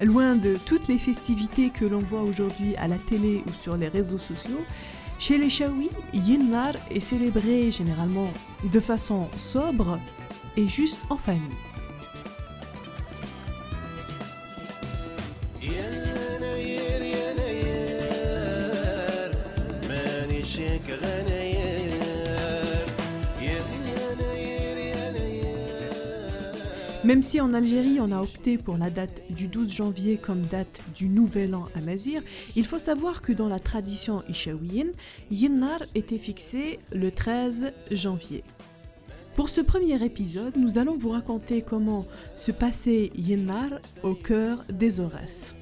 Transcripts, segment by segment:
Loin de toutes les festivités que l'on voit aujourd'hui à la télé ou sur les réseaux sociaux, chez les Chaouis, Yinnar est célébré généralement de façon sobre et juste en famille. Même si en Algérie on a opté pour la date du 12 janvier comme date du Nouvel An à Mazir, il faut savoir que dans la tradition ishaouienne, Yinnar était fixé le 13 janvier. Pour ce premier épisode, nous allons vous raconter comment se passait Yinnar au cœur des Aurès.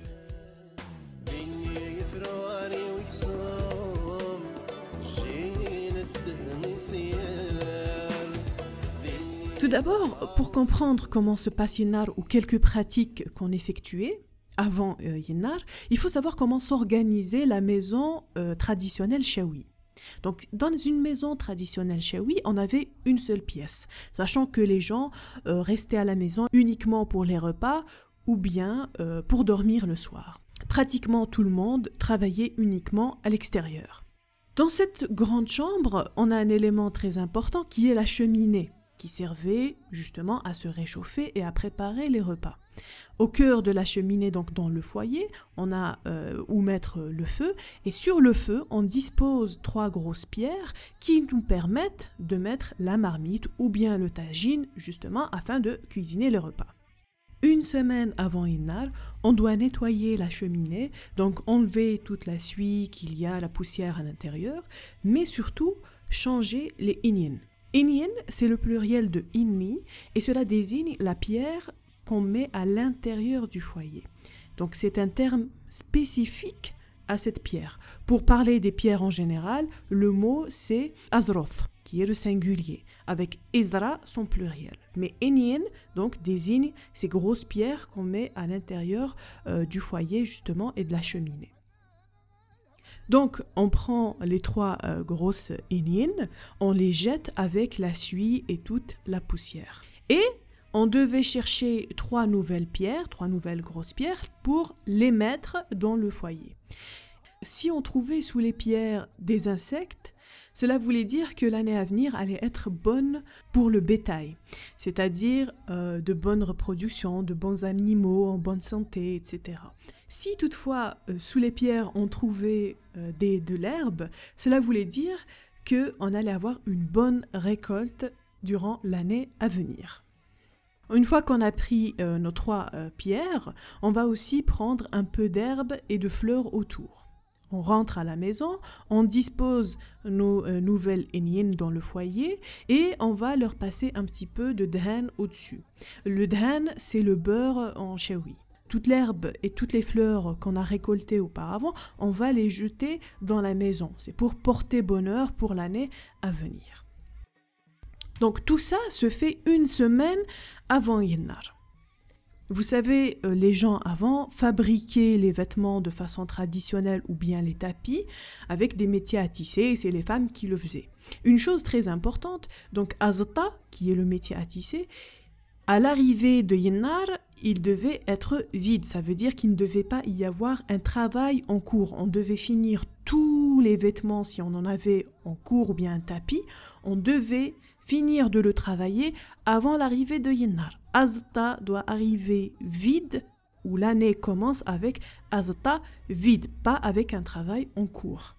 D'abord, pour comprendre comment se passe Yinnar ou quelques pratiques qu'on effectuait avant euh, Yinnar, il faut savoir comment s'organisait la maison euh, traditionnelle Shawi. Donc, dans une maison traditionnelle Shawi, on avait une seule pièce, sachant que les gens euh, restaient à la maison uniquement pour les repas ou bien pour dormir le soir. Pratiquement tout le monde travaillait uniquement à l'extérieur. Dans cette grande chambre, on a un élément très important qui est la cheminée, qui servait justement à se réchauffer et à préparer les repas. Au cœur de la cheminée, donc dans le foyer, on a euh, où mettre le feu, et sur le feu, on dispose trois grosses pierres qui nous permettent de mettre la marmite ou bien le tagine, justement, afin de cuisiner les repas. Une semaine avant Innar, on doit nettoyer la cheminée, donc enlever toute la suie qu'il y a, la poussière à l'intérieur, mais surtout changer les inyin. Inyin, c'est le pluriel de inni, et cela désigne la pierre qu'on met à l'intérieur du foyer. Donc c'est un terme spécifique à cette pierre. Pour parler des pierres en général, le mot c'est azroth, qui est le singulier, avec Ezra son pluriel. Mais Enien donc désigne ces grosses pierres qu'on met à l'intérieur euh, du foyer justement et de la cheminée. Donc on prend les trois euh, grosses Enien, on les jette avec la suie et toute la poussière. Et on devait chercher trois nouvelles pierres, trois nouvelles grosses pierres, pour les mettre dans le foyer. Si on trouvait sous les pierres des insectes, cela voulait dire que l'année à venir allait être bonne pour le bétail, c'est-à-dire euh, de bonnes reproductions, de bons animaux en bonne santé, etc. Si toutefois euh, sous les pierres on trouvait euh, des, de l'herbe, cela voulait dire qu'on allait avoir une bonne récolte durant l'année à venir. Une fois qu'on a pris euh, nos trois pierres, on va aussi prendre un peu d'herbe et de fleurs autour. On rentre à la maison, on dispose nos nouvelles éniennes dans le foyer et on va leur passer un petit peu de dhan au-dessus. Le dhan, c'est le beurre en chewi. Toute l'herbe et toutes les fleurs qu'on a récoltées auparavant, on va les jeter dans la maison. C'est pour porter bonheur pour l'année à venir. Donc tout ça se fait une semaine avant Yennar. Vous savez, euh, les gens avant fabriquaient les vêtements de façon traditionnelle ou bien les tapis avec des métiers à tisser et c'est les femmes qui le faisaient. Une chose très importante, donc Azta, qui est le métier à tisser, à l'arrivée de Yennar, il devait être vide. Ça veut dire qu'il ne devait pas y avoir un travail en cours. On devait finir tous les vêtements si on en avait en cours ou bien un tapis. On devait finir de le travailler avant l'arrivée de Yennar. Azta doit arriver vide ou l'année commence avec Azta vide, pas avec un travail en cours.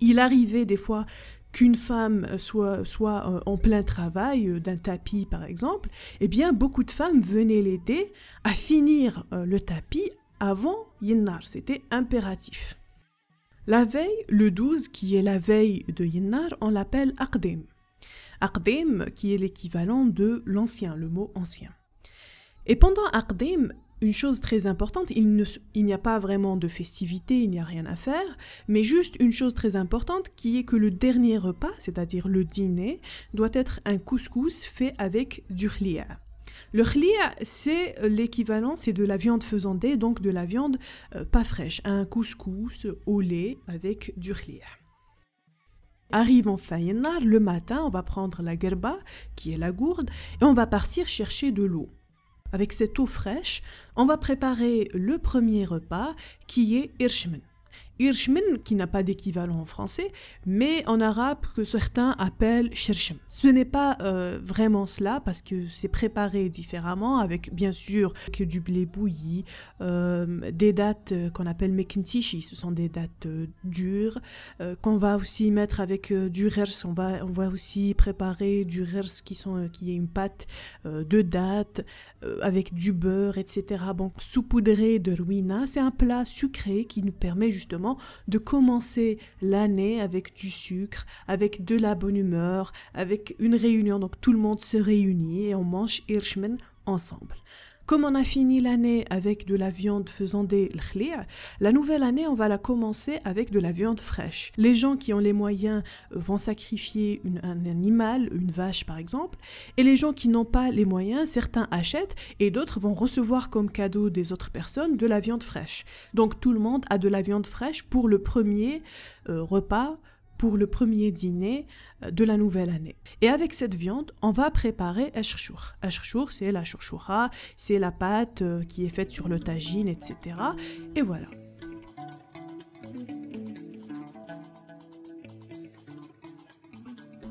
Il arrivait des fois qu'une femme soit, soit euh, en plein travail euh, d'un tapis par exemple, eh bien beaucoup de femmes venaient l'aider à finir euh, le tapis avant Yennar, c'était impératif. La veille, le 12, qui est la veille de Yennar, on l'appelle Aqdim. Aqdim, qui est l'équivalent de l'ancien, le mot ancien. Et pendant Aqdim, une chose très importante, il n'y a pas vraiment de festivité, il n'y a rien à faire, mais juste une chose très importante qui est que le dernier repas, c'est-à-dire le dîner, doit être un couscous fait avec du khliya. Le khlia, c'est l'équivalent, c'est de la viande faisandée, donc de la viande euh, pas fraîche, un couscous au lait avec du khlia. Arrive enfin Yennar, le matin, on va prendre la gerba, qui est la gourde, et on va partir chercher de l'eau. Avec cette eau fraîche, on va préparer le premier repas qui est Irshmen. Irshmin, qui n'a pas d'équivalent en français, mais en arabe que certains appellent Shirshem. Ce n'est pas euh, vraiment cela parce que c'est préparé différemment avec bien sûr du blé bouilli, euh, des dates euh, qu'on appelle mekintishi, ce sont des dates dures, qu'on va aussi mettre avec du rers, on va, on va aussi préparer du rers qui, sont, qui est une pâte de dates avec du beurre, etc. Bon, saupoudré de ruina, c'est un plat sucré qui nous permet justement de commencer l'année avec du sucre, avec de la bonne humeur, avec une réunion. Donc tout le monde se réunit et on mange Irshman ensemble. Comme on a fini l'année avec de la viande faisant des l'khlia, la nouvelle année, on va la commencer avec de la viande fraîche. Les gens qui ont les moyens euh, vont sacrifier un animal, une vache par exemple, et les gens qui n'ont pas les moyens, certains achètent et d'autres vont recevoir comme cadeau des autres personnes de la viande fraîche. Donc tout le monde a de la viande fraîche pour le premier euh, repas pour le premier dîner euh, de la nouvelle année. Et avec cette viande, on va préparer ashrshour. Ashrshour, c'est la chouchoura, c'est la pâte euh, qui est faite sur le tagine, etc. Et voilà.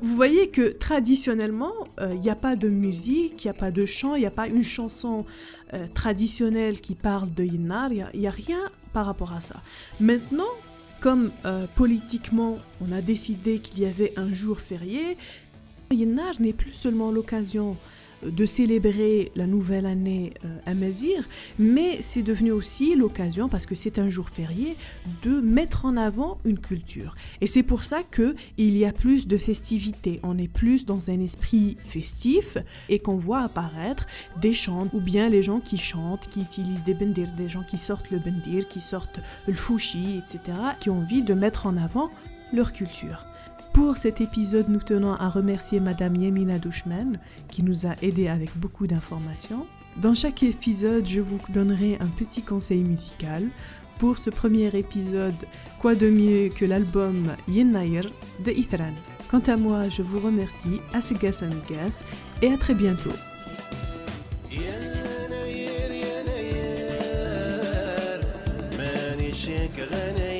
Vous voyez que traditionnellement, euh, il n'y a pas de musique, il n'y a pas de chant, il n'y a pas une chanson traditionnelle qui parle de Yinar, il n'y a, rien par rapport à ça. Maintenant, comme euh, politiquement on a décidé qu'il y avait un jour férié, Yennar n'est plus seulement l'occasion de célébrer la nouvelle année euh, à Mazir, mais c'est devenu aussi l'occasion, parce que c'est un jour férié, de mettre en avant une culture. Et c'est pour ça que il y a plus de festivités. On est plus dans un esprit festif et qu'on voit apparaître des chants ou bien les gens qui chantent, qui utilisent des bendir, des gens qui sortent le bendir, qui sortent le fouchi, etc., qui ont envie de mettre en avant leur culture. Pour cet épisode, nous tenons à remercier Madame Yemina Douchman qui nous a aidé avec beaucoup d'informations. Dans chaque épisode, je vous donnerai un petit conseil musical. Pour ce premier épisode, quoi de mieux que l'album Yennair de Ithran. Quant à moi, je vous remercie, à Gas et à très bientôt. غني